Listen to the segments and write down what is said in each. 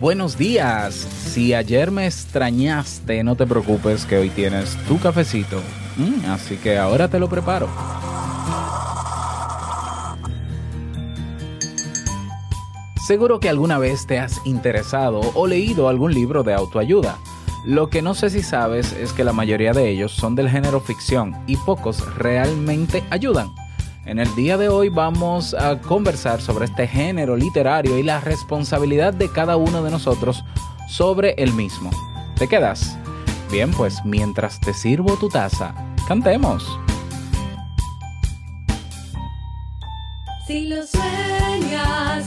Buenos días. Si ayer me extrañaste, no te preocupes que hoy tienes tu cafecito. Mm, así que ahora te lo preparo. Seguro que alguna vez te has interesado o leído algún libro de autoayuda. Lo que no sé si sabes es que la mayoría de ellos son del género ficción y pocos realmente ayudan. En el día de hoy vamos a conversar sobre este género literario y la responsabilidad de cada uno de nosotros sobre el mismo. ¿Te quedas? Bien, pues mientras te sirvo tu taza, cantemos. Si lo sueñas,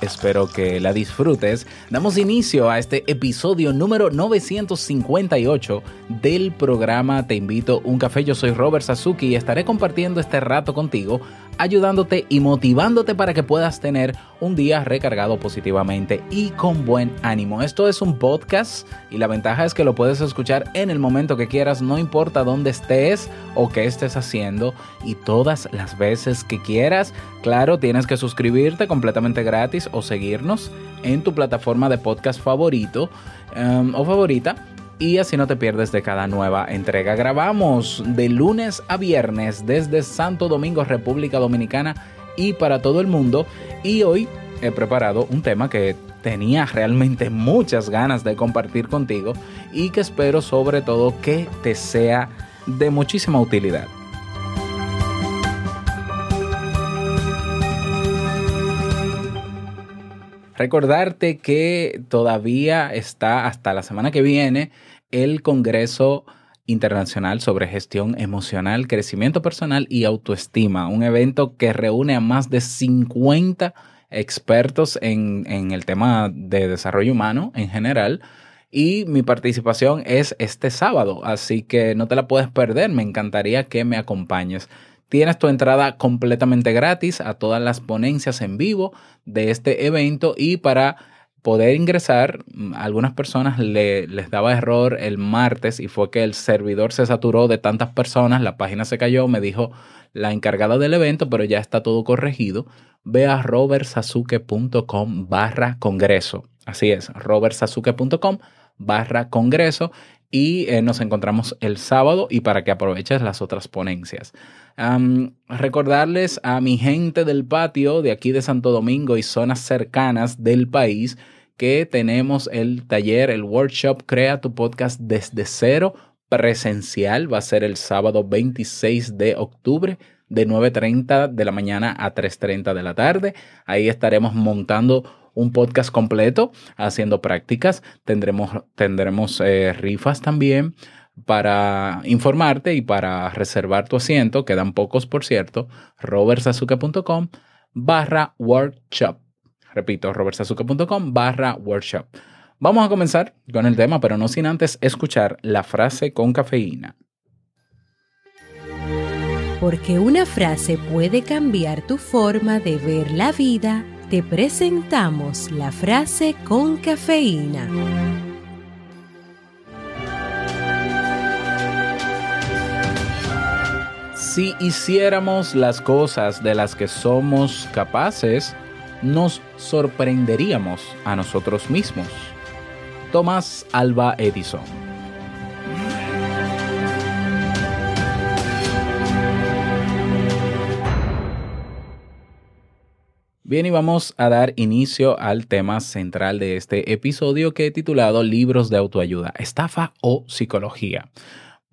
Espero que la disfrutes. Damos inicio a este episodio número 958 del programa Te invito un café. Yo soy Robert Sasuki y estaré compartiendo este rato contigo, ayudándote y motivándote para que puedas tener un día recargado positivamente y con buen ánimo. Esto es un podcast y la ventaja es que lo puedes escuchar en el momento que quieras, no importa dónde estés o qué estés haciendo y todas las veces que quieras. Claro, tienes que suscribirte completamente gratis o seguirnos en tu plataforma de podcast favorito um, o favorita y así no te pierdes de cada nueva entrega. Grabamos de lunes a viernes desde Santo Domingo, República Dominicana y para todo el mundo. Y hoy he preparado un tema que tenía realmente muchas ganas de compartir contigo y que espero sobre todo que te sea de muchísima utilidad. Recordarte que todavía está hasta la semana que viene el Congreso Internacional sobre Gestión Emocional, Crecimiento Personal y Autoestima, un evento que reúne a más de 50 expertos en, en el tema de desarrollo humano en general. Y mi participación es este sábado, así que no te la puedes perder, me encantaría que me acompañes. Tienes tu entrada completamente gratis a todas las ponencias en vivo de este evento y para poder ingresar, a algunas personas le, les daba error el martes y fue que el servidor se saturó de tantas personas, la página se cayó, me dijo la encargada del evento, pero ya está todo corregido. Ve a robertsasuke.com barra congreso. Así es, robertsasuke.com barra congreso y eh, nos encontramos el sábado y para que aproveches las otras ponencias. Um, recordarles a mi gente del patio de aquí de Santo Domingo y zonas cercanas del país que tenemos el taller, el workshop Crea tu podcast desde cero presencial. Va a ser el sábado 26 de octubre de 9.30 de la mañana a 3.30 de la tarde. Ahí estaremos montando un podcast completo, haciendo prácticas. Tendremos, tendremos eh, rifas también para informarte y para reservar tu asiento, quedan pocos por cierto, robertsazuke.com barra workshop. Repito, robertsazuke.com barra workshop. Vamos a comenzar con el tema, pero no sin antes escuchar la frase con cafeína. Porque una frase puede cambiar tu forma de ver la vida, te presentamos la frase con cafeína. Si hiciéramos las cosas de las que somos capaces, nos sorprenderíamos a nosotros mismos. Thomas Alba Edison. Bien, y vamos a dar inicio al tema central de este episodio que he titulado Libros de autoayuda, estafa o psicología.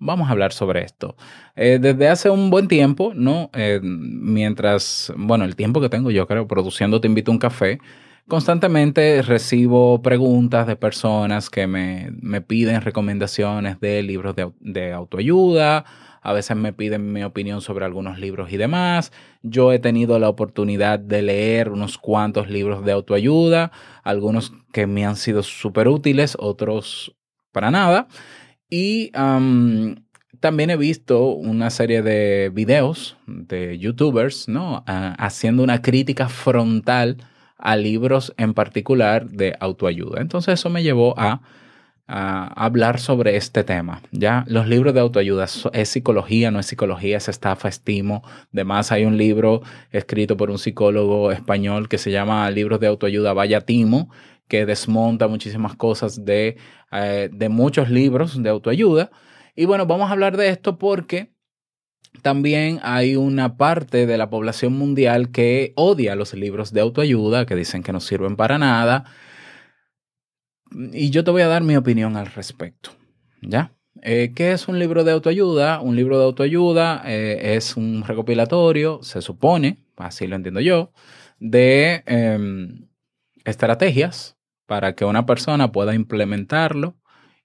Vamos a hablar sobre esto. Eh, desde hace un buen tiempo, ¿no? Eh, mientras, bueno, el tiempo que tengo yo creo produciendo Te invito a un café, constantemente recibo preguntas de personas que me, me piden recomendaciones de libros de, de autoayuda, a veces me piden mi opinión sobre algunos libros y demás. Yo he tenido la oportunidad de leer unos cuantos libros de autoayuda, algunos que me han sido súper útiles, otros para nada. Y también he visto una serie de videos de youtubers, ¿no? Uh, haciendo una crítica frontal a libros en particular de autoayuda. Entonces eso me llevó a a hablar sobre este tema. Ya los libros de autoayuda es psicología, no es psicología, es estafa, estimo. Además hay un libro escrito por un psicólogo español que se llama Libros de autoayuda Vaya Timo, que desmonta muchísimas cosas de, eh, de muchos libros de autoayuda. Y bueno, vamos a hablar de esto porque también hay una parte de la población mundial que odia los libros de autoayuda, que dicen que no sirven para nada y yo te voy a dar mi opinión al respecto. ¿Ya? Eh, ¿Qué es un libro de autoayuda? Un libro de autoayuda eh, es un recopilatorio, se supone, así lo entiendo yo, de eh, estrategias para que una persona pueda implementarlo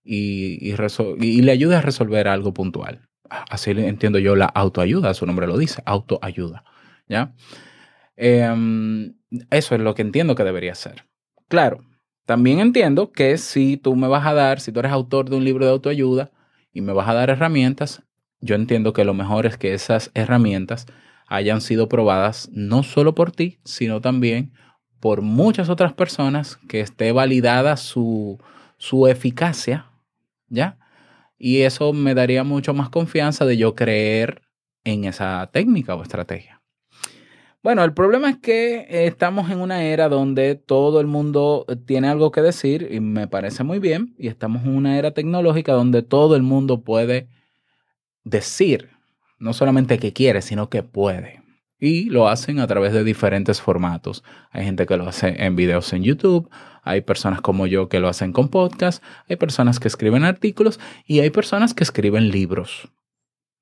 y, y, y, le ayude a resolver algo puntual. Así entiendo yo la autoayuda, su nombre lo dice, autoayuda. ¿Ya? Em, eso es lo que entiendo que debería ser. Claro, también entiendo que si tú me vas a dar, si tú eres autor de un libro de autoayuda y me vas a dar herramientas, yo entiendo que lo mejor es que esas herramientas hayan sido probadas no solo por ti, sino también por muchas otras personas, que esté validada su, su eficacia, ¿ya? Y eso me daría mucho más confianza de yo creer en esa técnica o estrategia. Bueno, el problema es que estamos en una era donde todo el mundo tiene algo que decir y me parece muy bien, y estamos en una era tecnológica donde todo el mundo puede decir, no solamente que quiere, sino que puede. Y lo hacen a través de diferentes formatos. Hay gente que lo hace en videos en YouTube, hay personas como yo que lo hacen con podcast, hay personas que escriben artículos y hay personas que escriben libros.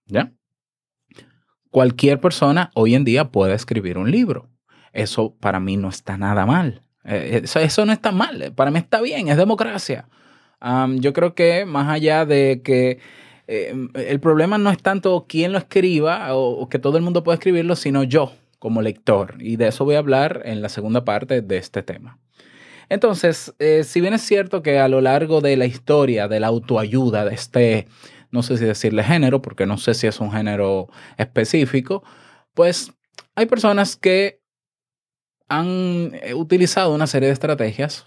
¿Ya? cualquier persona hoy en día puede escribir un libro. Eso para mí no está nada mal. Eh, eso, eso, no está mal. Para mí está bien, es democracia. Yo creo que más allá de que eh, el problema no es tanto quién lo escriba o, que todo el mundo pueda escribirlo, sino yo como lector. Y de eso voy a hablar en la segunda parte de este tema. Entonces, eh, si bien es cierto que a lo largo de la historia de la autoayuda, de este no sé si decirle género, porque no sé si es un género específico, pues hay personas que han eh, utilizado una serie de estrategias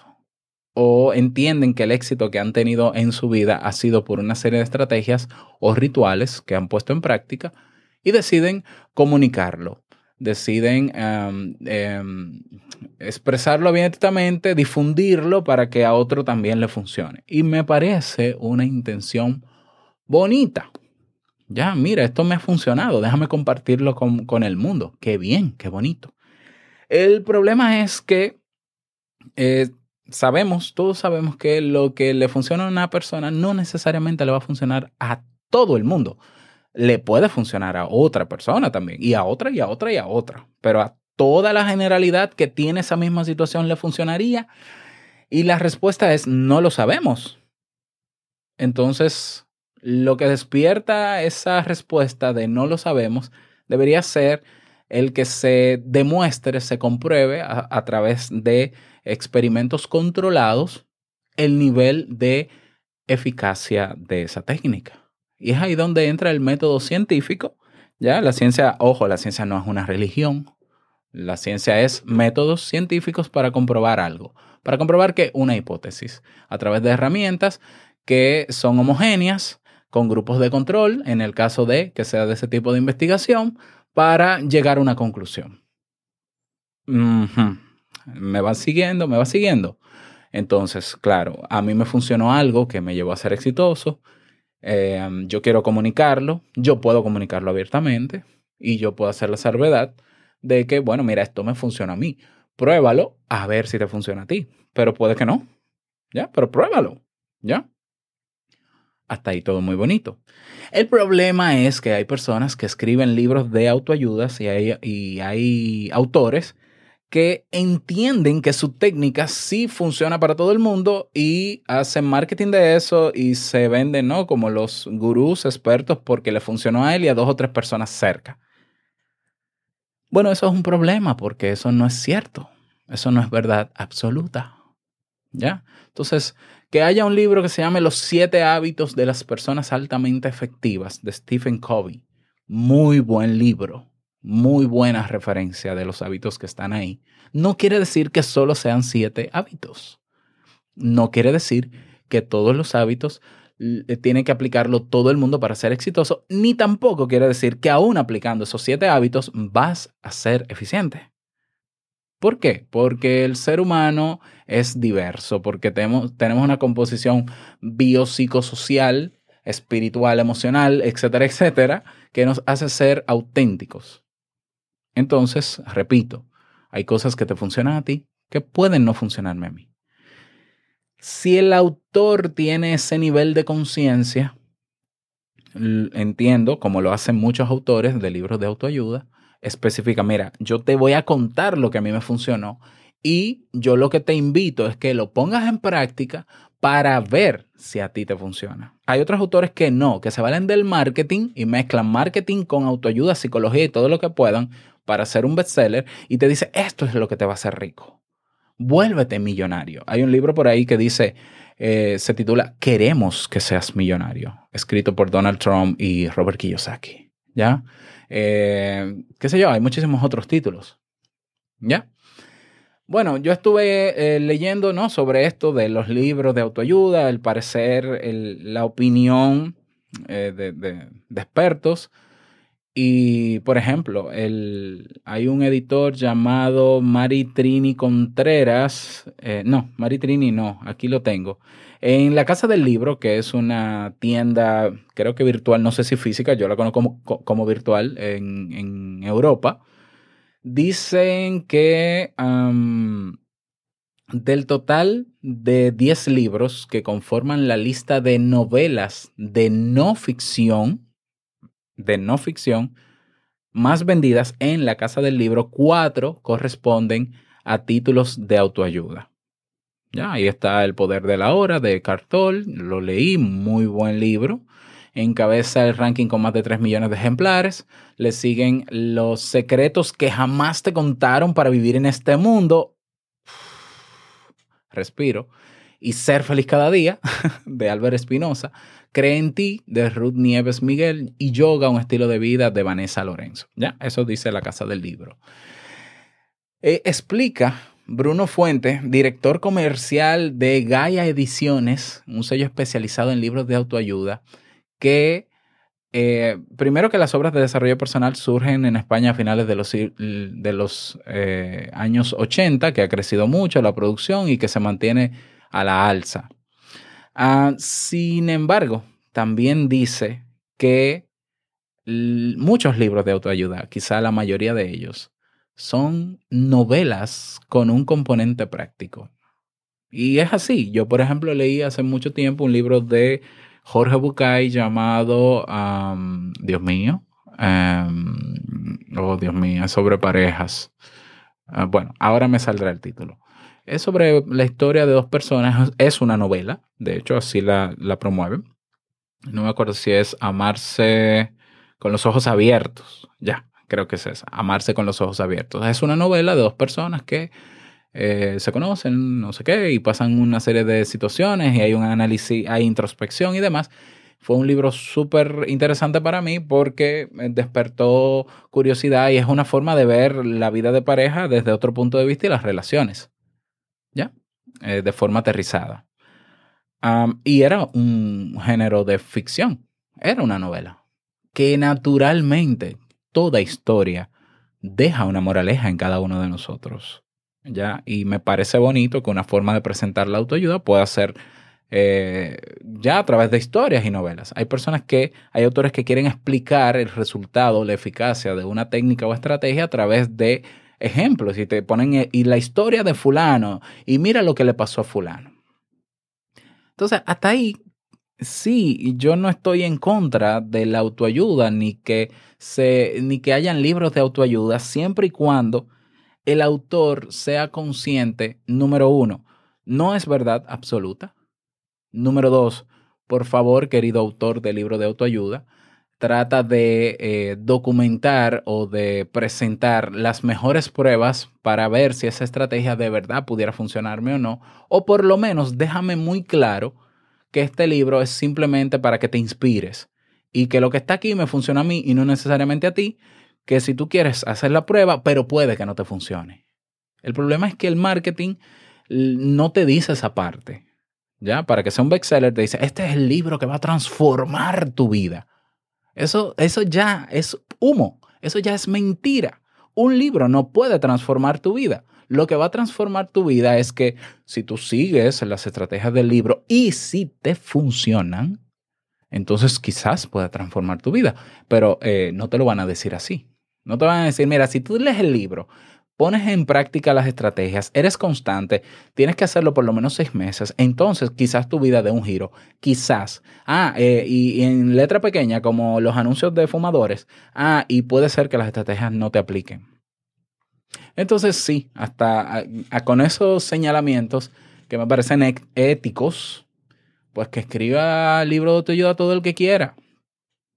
o entienden que el éxito que han tenido en su vida ha sido por una serie de estrategias o rituales que han puesto en práctica y deciden comunicarlo, deciden um, expresarlo abiertamente, difundirlo para que a otro también le funcione. Y me parece una intención bonita. Ya, mira, esto me ha funcionado, déjame compartirlo con, con el mundo. Qué bien, qué bonito. El problema es que eh, sabemos, todos sabemos que lo que le funciona a una persona no necesariamente le va a funcionar a todo el mundo. Le puede funcionar a otra persona también, y a otra, y a otra, y a otra. Pero a toda la generalidad que tiene esa misma situación le funcionaría. Y la respuesta es no lo sabemos. Entonces, lo que despierta esa respuesta de no lo sabemos debería ser el que se demuestre, se compruebe a, a, través de experimentos controlados el nivel de eficacia de esa técnica. Y es ahí donde entra el método científico. Ya, la ciencia, ojo, la ciencia no es una religión. La ciencia es métodos científicos para comprobar algo. Para comprobar que una hipótesis, a través de herramientas que son homogéneas, con grupos de control, en el caso de que sea de ese tipo de investigación, para llegar a una conclusión. ¿Me va siguiendo? ¿Me va siguiendo? Entonces, claro, a mí me funcionó algo que me llevó a ser exitoso. Eh, yo quiero comunicarlo, yo puedo comunicarlo abiertamente y yo puedo hacer la salvedad de que, bueno, mira, esto me funciona a mí. Pruébalo a ver si te funciona a ti. Pero puede que no. ¿Ya? Pero pruébalo. ¿Ya? Hasta ahí todo muy bonito. El problema es que hay personas que escriben libros de autoayudas y hay, y hay autores que entienden que su técnica sí funciona para todo el mundo y hacen marketing de eso y se venden, ¿no? Como los gurús expertos porque le funcionó a él y a dos o tres personas cerca. Bueno, eso es un problema porque eso no es cierto. Eso no es verdad absoluta. ¿Ya? Entonces, que haya un libro que se llame Los siete hábitos de las personas altamente efectivas de Stephen Covey. Muy buen libro, muy buena referencia de los hábitos que están ahí. No quiere decir que solo sean siete hábitos. No quiere decir que todos los hábitos eh, tiene que aplicarlo todo el mundo para ser exitoso, ni tampoco quiere decir que aún aplicando esos siete hábitos vas a ser eficiente. ¿Por qué? Porque el ser humano es diverso, porque tenemos, tenemos una composición biopsicosocial, espiritual, emocional, etcétera, etcétera, que nos hace ser auténticos. Entonces, repito, hay cosas que te funcionan a ti que pueden no funcionarme a mí. Si el autor tiene ese nivel de conciencia, entiendo, como lo hacen muchos autores de libros de autoayuda, especifica, mira, yo te voy a contar lo que a mí me funcionó y yo lo que te invito es que lo pongas en práctica para ver si a ti te funciona. Hay otros autores que no, que se valen del marketing y mezclan marketing con autoayuda, psicología y todo lo que puedan para hacer un bestseller y te dice, esto es lo que te va a hacer rico. Vuélvete millonario. Hay un libro por ahí que dice, eh, se titula Queremos que seas millonario, escrito por Donald Trump y Robert Kiyosaki. ¿Ya? Eh, ¿Qué sé yo? Hay muchísimos otros títulos. ¿Ya? Bueno, yo estuve eh, leyendo ¿no? sobre esto de los libros de autoayuda, el parecer, la opinión eh, de expertos. Y, por ejemplo, el, hay un editor llamado Mari Trini Contreras. eh, no, Mari Trini no, aquí lo tengo. En la Casa del Libro, que es una tienda, creo que virtual, no sé si física, yo la conozco como, co- como virtual en, Europa, dicen que del total de 10 libros que conforman la lista de novelas de no ficción, de no ficción, más vendidas en la Casa del Libro, cuatro corresponden a títulos de autoayuda. Ya, ahí está El Poder de la Hora de Cartol, lo leí, muy buen libro. Encabeza el ranking con más de 3 millones de ejemplares. Le siguen Los secretos que jamás te contaron para vivir en este mundo. Respiro. Y Ser feliz cada día de Álvaro Espinosa. Cree en ti de Ruth Nieves Miguel y Yoga, un estilo de vida de Vanessa Lorenzo. Ya, eso dice la Casa del Libro. Eh, explica Bruno Fuente, director comercial de Gaia Ediciones, un sello especializado en libros de autoayuda, que eh, primero que las obras de desarrollo personal surgen en España a finales de los, de los eh, años 80, que ha crecido mucho la producción y que se mantiene a la alza. Ah, sin embargo, también dice que muchos libros de autoayuda, quizá la mayoría de ellos, son novelas con un componente práctico. Y es así. Yo, por ejemplo, leí hace mucho tiempo un libro de Jorge Bucay llamado, am, Dios mío, am, oh Dios mío, sobre parejas. Ah, bueno, ahora me saldrá el título. Es sobre la historia de dos personas. Es una novela, de hecho, así la, la promueven. No me acuerdo si es Amarse con los ojos abiertos. Ya, creo que es esa. Amarse con los ojos abiertos. Es una novela de dos personas que eh, se conocen, no sé qué, y pasan una serie de situaciones y hay un análisis, hay introspección y demás. Fue un libro súper interesante para mí porque despertó curiosidad y es una forma de ver la vida de pareja desde otro punto de vista y las relaciones. ¿Ya? Eh, de forma aterrizada. Y era un género de ficción. Era una novela. Que naturalmente toda historia deja una moraleja en cada uno de nosotros. ¿Ya? Y me parece bonito que una forma de presentar la autoayuda pueda ser eh, ya a través de historias y novelas. Hay personas que, hay autores que quieren explicar el resultado, la eficacia de una técnica o estrategia a través de ejemplos y te ponen eh, y la historia de fulano y mira lo que le pasó a fulano. Entonces, hasta ahí sí, yo no estoy en contra de la autoayuda ni que se ni que hayan libros de autoayuda siempre y cuando el autor sea consciente, número uno, no es verdad absoluta. Número dos, por favor, querido autor del libro de autoayuda, trata de eh, documentar o de presentar las mejores pruebas para ver si esa estrategia de verdad pudiera funcionarme o no. O por lo menos déjame muy claro que este libro es simplemente para que te inspires y que lo que está aquí me funciona a mí y no necesariamente a ti, que si tú quieres hacer la prueba, pero puede que no te funcione. El problema es que el marketing l- no te dice esa parte. ¿Ya? Para que sea un bestseller, te dice, este es el libro que va a transformar tu vida. Eso, eso ya es humo, eso ya es mentira. Un libro no puede transformar tu vida. Lo que va a transformar tu vida es que si tú sigues las estrategias del libro y si te funcionan, entonces quizás pueda transformar tu vida. Pero eh, no te lo van a decir así. No te van a decir, mira, si tú lees el libro, pones en práctica las estrategias, eres constante, tienes que hacerlo por lo menos seis meses, entonces quizás tu vida dé un giro, quizás. Ah, eh, y, en letra pequeña, como los anuncios de fumadores, ah, y puede ser que las estrategias no te apliquen. Entonces sí, hasta a- a- con esos señalamientos que me parecen ec- éticos, pues que escriba libro de autoayuda todo el que quiera.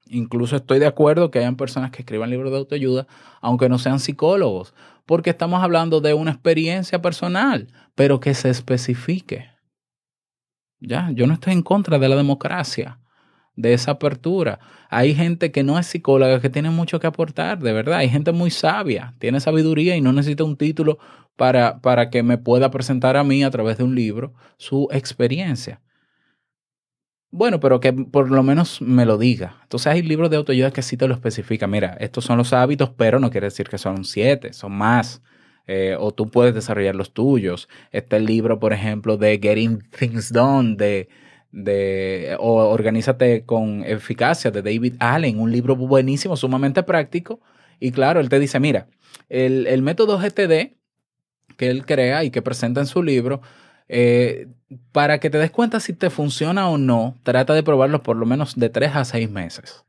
Incluso estoy de acuerdo que hayan personas que escriban libros de autoayuda, aunque no sean psicólogos, porque estamos hablando de una experiencia personal, pero que se especifique. Ya, yo no estoy en contra de la democracia, de esa apertura. Hay gente que no es psicóloga, que tiene mucho que aportar, de verdad. Hay gente muy sabia, tiene sabiduría y no necesita un título para, para que me pueda presentar a mí a través de un libro su experiencia. Bueno, pero que por lo menos me lo diga. Entonces hay libros de autoayuda que sí te lo especifican. Mira, estos son los hábitos, pero no quiere decir que son siete, son más. Eh, o tú puedes desarrollar los tuyos. Está el libro, por ejemplo, de Getting Things Done, de, de o Organízate con Eficacia, de David Allen, un libro buenísimo, sumamente práctico. Y claro, él te dice, mira, el, el método GTD que él crea y que presenta en su libro, eh, para que te des cuenta si te funciona o no, trata de probarlo por lo menos de tres a seis meses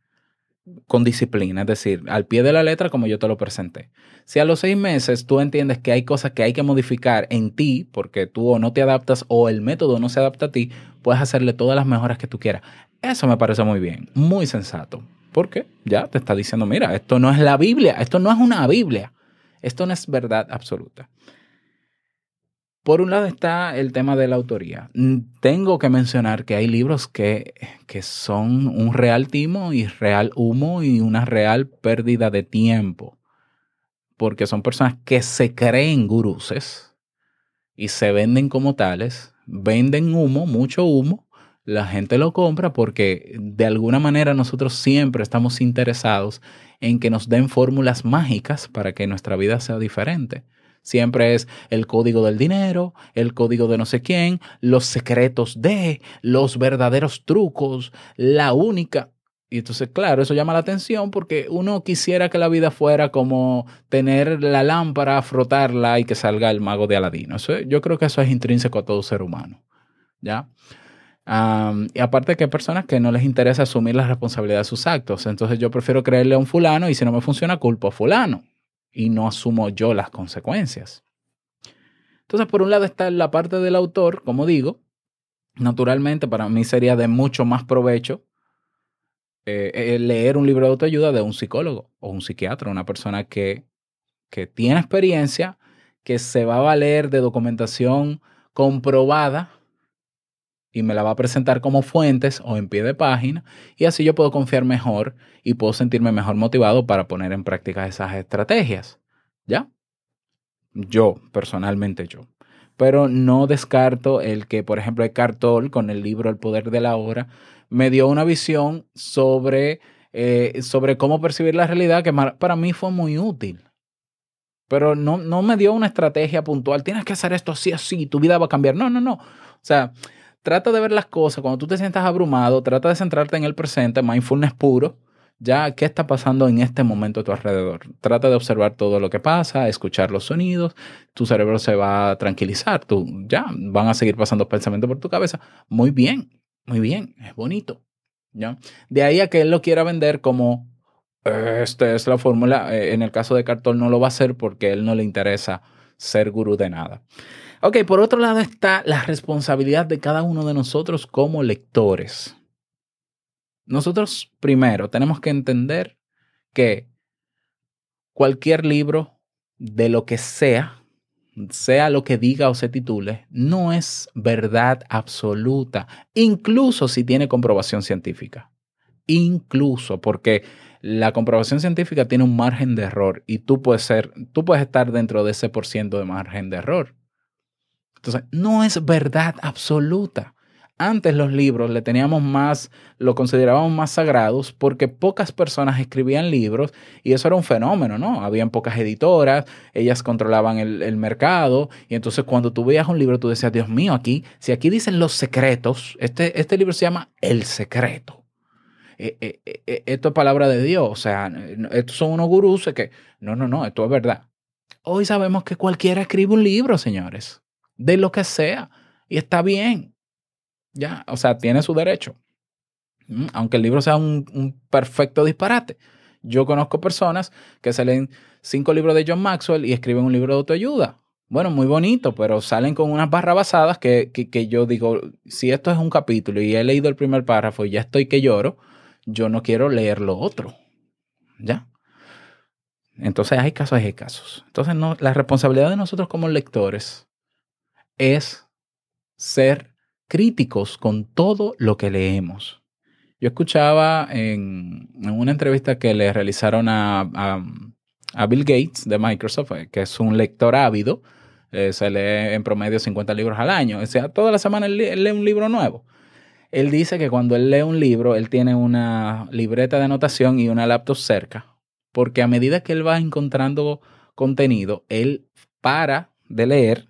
con disciplina, es decir, al pie de la letra como yo te lo presenté. Si a los seis meses tú entiendes que hay cosas que hay que modificar en ti, porque tú o no te adaptas o el método no se adapta a ti, puedes hacerle todas las mejoras que tú quieras. Eso me parece muy bien, muy sensato, porque ya te está diciendo, mira, esto no es la Biblia, esto no es una Biblia, esto no es verdad absoluta. Por un lado está el tema de la autoría. Mm, Tengo que mencionar que hay libros que, que son un real timo y real humo y una real pérdida de tiempo. Porque son personas que se creen guruses y se venden como tales, venden humo, mucho humo, la gente lo compra porque de alguna manera nosotros siempre estamos interesados en que nos den fórmulas mágicas para que nuestra vida sea diferente. Siempre es el código del dinero, el código de no sé quién, los secretos de, los verdaderos trucos, la única. Y entonces, claro, eso llama la atención porque uno quisiera que la vida fuera como tener la lámpara, frotarla y que salga el mago de Aladino. Eso, yo creo que eso es intrínseco a todo ser humano. ¿Ya? Y aparte que hay personas que no les interesa asumir la responsabilidad de sus actos. Entonces yo prefiero creerle a un fulano y si no me funciona, culpo a fulano y no asumo yo las consecuencias. Entonces, por un lado está la parte del autor, como digo, naturalmente para mí sería de mucho más provecho eh, eh, leer un libro de autoayuda de un psicólogo o un psiquiatra, una persona que, que tiene experiencia, que se va a valer de documentación comprobada y me la va a presentar como fuentes o en pie de página y así yo puedo confiar mejor y puedo sentirme mejor motivado para poner en práctica esas estrategias. ¿Ya? Yo, personalmente yo. Pero no descarto el que, por ejemplo, Eckhart Tolle con el libro El Poder de la Hora me dio una visión sobre, eh, sobre cómo percibir la realidad que para mí fue muy útil. Pero no, no me dio una estrategia puntual. Tienes que hacer esto así, así, tu vida va a cambiar. No, no, no. O sea, trata de ver las cosas. Cuando tú te sientas abrumado, trata de centrarte en el presente, mindfulness puro. ya qué está pasando en este momento a tu alrededor. Trata de observar todo lo que pasa, escuchar los sonidos, tu cerebro se va a tranquilizar, tú ya van a seguir pasando pensamientos por tu cabeza. Muy bien, muy bien, es bonito. ¿ya? De ahí a que él lo quiera vender como esta es la fórmula. eh, En el caso de Cartol no lo va a hacer porque él no le interesa ser gurú de nada. Ok, por otro lado está la responsabilidad de cada uno de nosotros como lectores. Nosotros primero tenemos que entender que cualquier libro de lo que sea, sea lo que diga o se titule, no es verdad absoluta, incluso si tiene comprobación científica. Incluso porque la comprobación científica tiene un margen de error y tú puedes ser, tú puedes estar dentro de ese por ciento de margen de error. Entonces, no es verdad absoluta. Antes los libros le teníamos más, lo considerábamos más sagrados porque pocas personas escribían libros y eso era un fenómeno, ¿no? Habían pocas editoras, ellas controlaban el, el mercado y entonces cuando tú veías un libro tú decías, Dios mío, aquí, si aquí dicen los secretos, este, este libro se llama El Secreto. Eh, eh, eh, esto es palabra de Dios, o sea, estos son unos gurús que, no, no, no, esto es verdad. Hoy sabemos que cualquiera escribe un libro, señores, de lo que sea, y está bien. Ya, o sea, tiene su derecho. Mm, Aunque el libro sea un, un perfecto disparate. Yo conozco personas que se leen cinco libros de John Maxwell y escriben un libro de autoayuda. Bueno, muy bonito, pero salen con unas barras basadas que, que, que yo digo, si esto es un capítulo y he leído el primer párrafo y ya estoy que lloro, yo no quiero leer lo otro. ¿Ya? Entonces hay casos hay casos. Entonces no, la responsabilidad de nosotros como lectores es ser críticos con todo lo que leemos. Yo escuchaba en, una entrevista que le realizaron a, a, Bill Gates de Microsoft, eh, que es un lector ávido, eh, se lee en promedio 50 libros al año, o sea, toda la semana lee- él lee un libro nuevo. Él dice que cuando él lee un libro, él tiene una libreta de anotación y una laptop cerca, porque a medida que él va encontrando contenido, él para de leer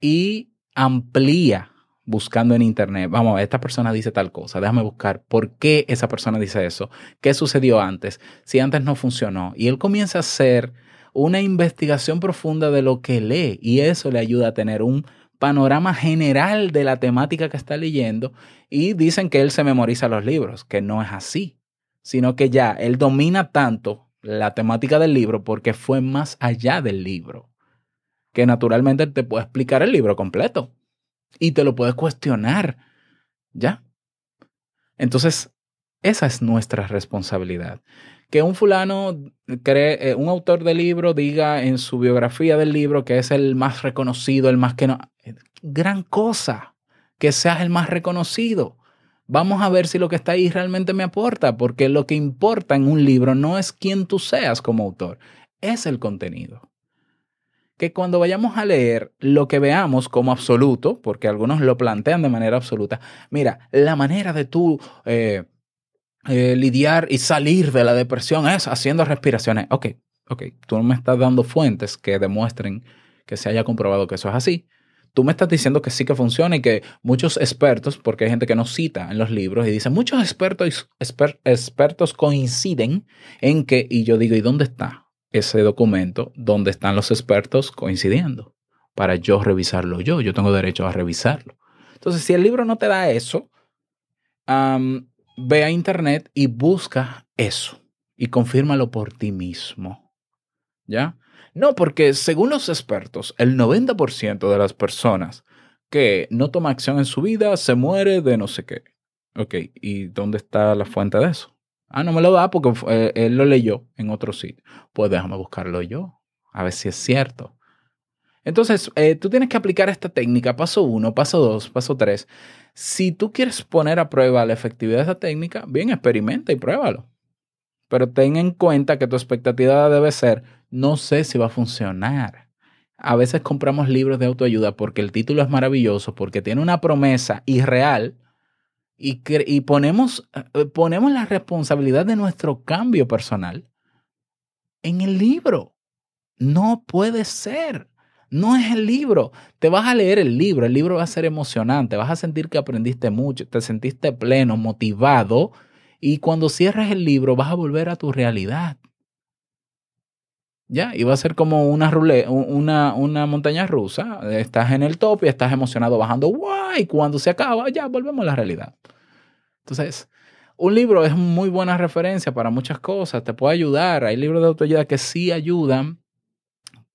y amplía buscando en internet. Vamos esta persona dice tal cosa, déjame buscar por qué esa persona dice eso, qué sucedió antes, si antes no funcionó. Y él comienza a hacer una investigación profunda de lo que lee y eso le ayuda a tener un panorama general de la temática que está leyendo y dicen que él se memoriza los libros, que no es así, sino que ya él domina tanto la temática del libro porque fue más allá del libro, que naturalmente te puede explicar el libro completo y te lo puedes cuestionar, ¿ya? Entonces, esa es nuestra responsabilidad. Que un fulano, cree, eh, un autor del libro diga en su biografía del libro que es el más reconocido, el más que no... Gran cosa, que seas el más reconocido. Vamos a ver si lo que está ahí realmente me aporta, porque lo que importa en un libro no es quién tú seas como autor, es el contenido que cuando vayamos a leer lo que veamos como absoluto, porque algunos lo plantean de manera absoluta, mira, la manera de tú eh, eh, lidiar y salir de la depresión es haciendo respiraciones. Ok, ok, tú no me estás dando fuentes que demuestren que se haya comprobado que eso es así. Tú me estás diciendo que sí que funciona y que muchos expertos, porque hay gente que nos cita en los libros y dice, muchos expertos, exper- expertos coinciden en que, y yo digo, ¿y dónde está? Ese documento donde están los expertos coincidiendo para yo revisarlo yo. Yo tengo derecho a revisarlo. Entonces, si el libro no te da eso, ve a internet y busca eso y confírmalo por ti mismo. ¿Ya? No, porque según los expertos, el 90% de las personas que no toma acción en su vida se muere de no sé qué. Ok, ¿y dónde está la fuente de eso? Ah, no me lo da porque eh, él lo leyó en otro sitio. Pues déjame buscarlo yo, a ver si es cierto. Entonces, eh, tú tienes que aplicar esta técnica, paso uno, paso dos, paso tres. Si tú quieres poner a prueba la efectividad de esta técnica, bien, experimenta y pruébalo. Pero ten en cuenta que tu expectativa debe ser, no sé si va a funcionar. A veces compramos libros de autoayuda porque el título es maravilloso, porque tiene una promesa irreal y, y ponemos, eh, ponemos la responsabilidad de nuestro cambio personal en el libro. No puede ser. No es el libro. Te vas a leer el libro. El libro va a ser emocionante. Vas a sentir que aprendiste mucho. Te sentiste pleno, motivado. Y cuando cierres el libro vas a volver a tu realidad. Ya, y va a ser como una, rule, una, una montaña rusa. Estás en el top y estás emocionado bajando. ¡Guay! Cuando se acaba, ya volvemos a la realidad. Entonces, un libro es muy buena referencia para muchas cosas. Te puede ayudar. Hay libros de autoayuda que sí ayudan,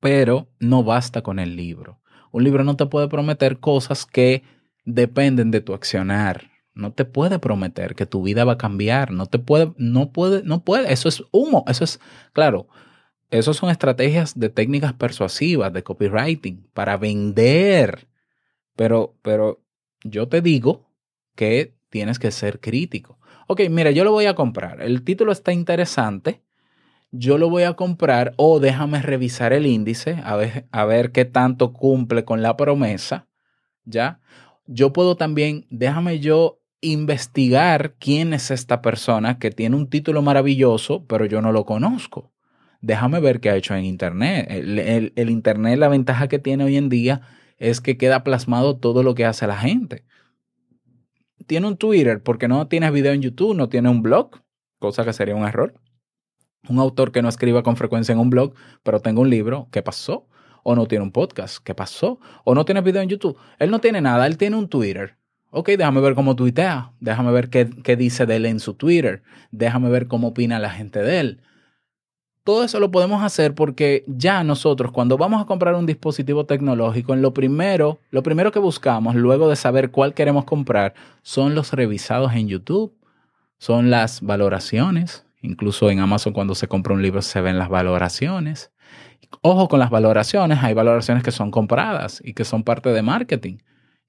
pero no basta con el libro. Un libro no te puede prometer cosas que dependen de tu accionar. No te puede prometer que tu vida va a cambiar. No te puede, no puede, no puede. Eso es humo. Eso es, claro, esas son estrategias de técnicas persuasivas, de copywriting, para vender. Pero, pero yo te digo que tienes que ser crítico. Ok, mira, yo lo voy a comprar. El título está interesante. Yo lo voy a comprar o déjame revisar el índice a ver, a ver qué tanto cumple con la promesa. ¿Ya? Yo puedo también, déjame yo investigar quién es esta persona que tiene un título maravilloso, pero yo no lo conozco déjame ver qué ha hecho en Internet. El, Internet, la ventaja que tiene hoy en día es que queda plasmado todo lo que hace la gente. Tiene un Twitter porque no tienes video en YouTube, no tiene un blog, cosa que sería un error. Un autor que no escriba con frecuencia en un blog, pero tenga un libro, ¿qué pasó? O no tiene un podcast, ¿qué pasó? O no tiene video en YouTube. Él no tiene nada, él tiene un Twitter. Ok, déjame ver cómo tuitea, déjame ver qué, qué dice de él en su Twitter, déjame ver cómo opina la gente de él todo eso lo podemos hacer porque ya nosotros cuando vamos a comprar un dispositivo tecnológico, en lo primero, lo primero que buscamos luego de saber cuál queremos comprar son los revisados en YouTube, son las valoraciones, incluso en Amazon cuando se compra un libro se ven las valoraciones. Ojo con las valoraciones, hay valoraciones que son compradas y que son parte de marketing.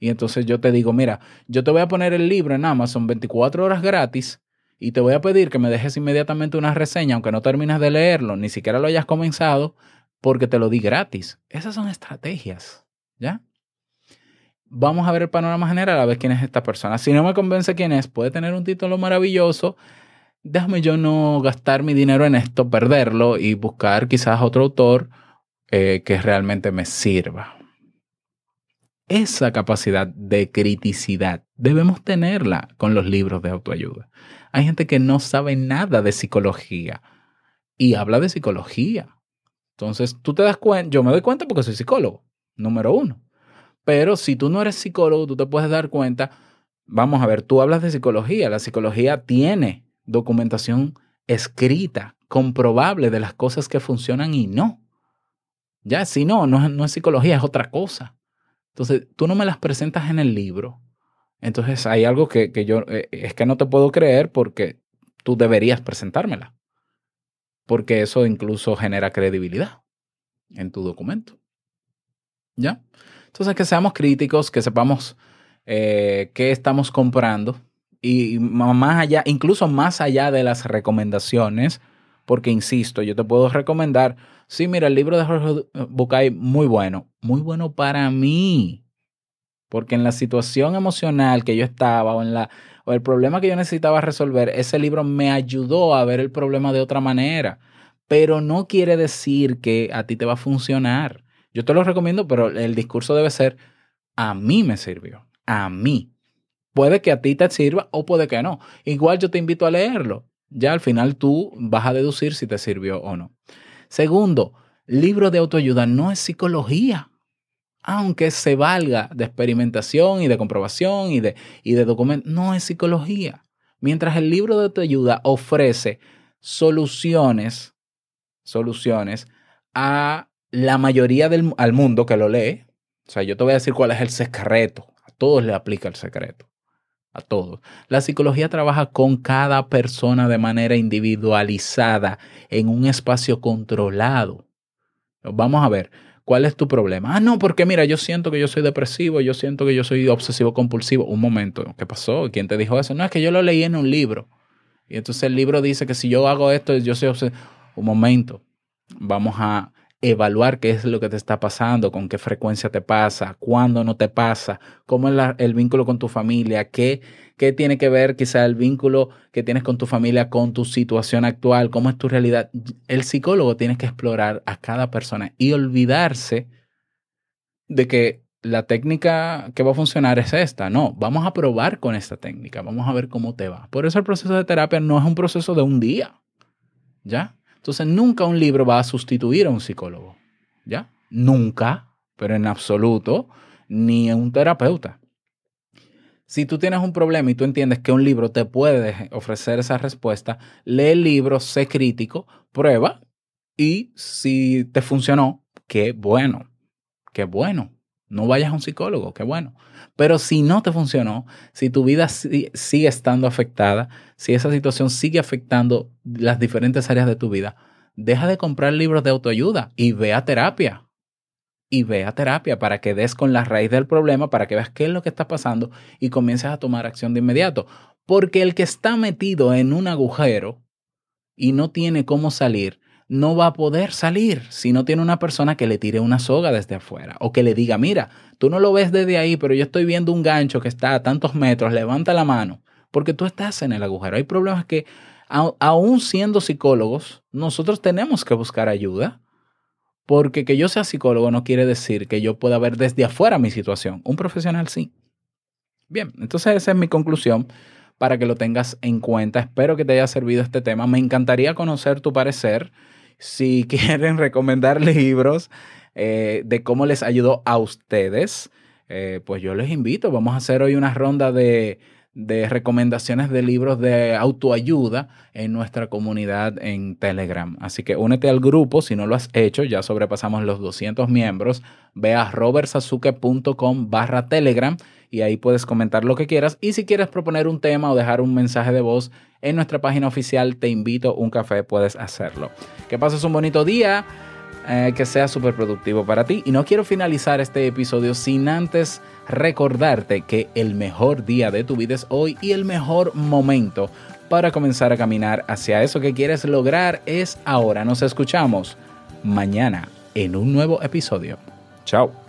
Y entonces yo te digo, mira, yo te voy a poner el libro en Amazon 24 horas gratis y te voy a pedir que me dejes inmediatamente una reseña, aunque no termines de leerlo, ni siquiera lo hayas comenzado, porque te lo di gratis. Esas son estrategias, ¿ya? Vamos a ver el panorama general, a ver quién es esta persona. Si no me convence quién es, puede tener un título maravilloso. Déjame yo no gastar mi dinero en esto, perderlo y buscar quizás otro autor eh, que realmente me sirva. Esa capacidad de criticidad debemos tenerla con los libros de autoayuda. Hay gente que no sabe nada de psicología y habla de psicología. Entonces, tú te das cuenta, yo me doy cuenta porque soy psicólogo, número uno. Pero si tú no eres psicólogo, tú te puedes dar cuenta, vamos a ver, tú hablas de psicología, la psicología tiene documentación escrita, comprobable de las cosas que funcionan y no. Ya, si no, no, es psicología, es otra cosa. Entonces, tú no me las presentas en el libro entonces hay algo que, que yo eh, es que no te puedo creer porque tú deberías presentármela. Porque eso incluso genera credibilidad en tu documento. ¿Ya? Entonces que seamos críticos, que sepamos eh, qué estamos comprando y más allá, incluso más allá de las recomendaciones, porque insisto, yo te puedo recomendar, sí, mira, el libro de Jorge Bucay, muy bueno, muy bueno para mí, porque en la situación emocional que yo estaba o en la o el problema que yo necesitaba resolver, ese libro me ayudó a ver el problema de otra manera, pero no quiere decir que a ti te va a funcionar. Yo te lo recomiendo, pero el discurso debe ser a mí me sirvió, a mí. Puede que a ti te sirva o puede que no. Igual yo te invito a leerlo. Ya al final tú vas a deducir si te sirvió o no. Segundo, libro de autoayuda no es psicología aunque se valga de experimentación y de comprobación y de, y de documento, no es psicología. Mientras el libro de autoayuda ofrece soluciones, soluciones a la mayoría del al mundo que lo lee. O sea, yo te voy a decir cuál es el secreto. A todos le aplica el secreto. A todos. La psicología trabaja con cada persona de manera individualizada en un espacio controlado. Vamos a ver. ¿Cuál es tu problema? Ah, no, porque mira, yo siento que yo soy depresivo, yo siento que yo soy obsesivo compulsivo. Un momento, ¿qué pasó? ¿Quién te dijo eso? No, es que yo lo leí en un libro. Y entonces el libro dice que si yo hago esto, yo soy obsesivo. Un momento, vamos a evaluar qué es lo que te está pasando, con qué frecuencia te pasa, cuándo no te pasa, cómo es el vínculo con tu familia, qué, qué tiene que ver quizá el vínculo que tienes con tu familia con tu situación actual, cómo es tu realidad. El psicólogo tiene que explorar a cada persona y olvidarse de que la técnica que va a funcionar es esta. No, vamos a probar con esta técnica, vamos a ver cómo te va. Por eso el proceso de terapia no es un proceso de un día. ¿Ya? Entonces nunca un libro va a sustituir a un psicólogo. ¿Ya? Nunca, pero en absoluto, ni a un terapeuta. Si tú tienes un problema y tú entiendes que un libro te puede ofrecer esa respuesta, lee el libro, sé crítico, prueba y si te funcionó, qué bueno, qué bueno. No vayas a un psicólogo, qué bueno. Pero si no te funcionó, si tu vida si- sigue estando afectada, si esa situación sigue afectando las diferentes áreas de tu vida, deja de comprar libros de autoayuda y ve a terapia. Y ve a terapia para que des con la raíz del problema, para que veas qué es lo que está pasando y comiences a tomar acción de inmediato. Porque el que está metido en un agujero y no tiene cómo salir, no va a poder salir si no tiene una persona que le tire una soga desde afuera o que le diga, mira, tú no lo ves desde ahí, pero yo estoy viendo un gancho que está a tantos metros, levanta la mano, porque tú estás en el agujero. Hay problemas que, aún siendo psicólogos, nosotros tenemos que buscar ayuda, porque que yo sea psicólogo no quiere decir que yo pueda ver desde afuera mi situación. Un profesional sí. Bien, entonces esa es mi conclusión para que lo tengas en cuenta. Espero que te haya servido este tema. Me encantaría conocer tu parecer. Si quieren recomendar libros eh, de cómo les ayudó a ustedes, eh, pues yo les invito. Vamos a hacer hoy una ronda de, de recomendaciones de libros de autoayuda en nuestra comunidad en Telegram. Así que únete al grupo si no lo has hecho. Ya sobrepasamos los 200 miembros. Ve a robertsazuke.com barra Telegram y ahí puedes comentar lo que quieras. Y si quieres proponer un tema o dejar un mensaje de voz en nuestra página oficial, te invito a un café, puedes hacerlo. Que pases un bonito día, eh, que sea súper productivo para ti. Y no quiero finalizar este episodio sin antes recordarte que el mejor día de tu vida es hoy y el mejor momento para comenzar a caminar hacia eso que quieres lograr es ahora. Nos escuchamos mañana en un nuevo episodio. Chao.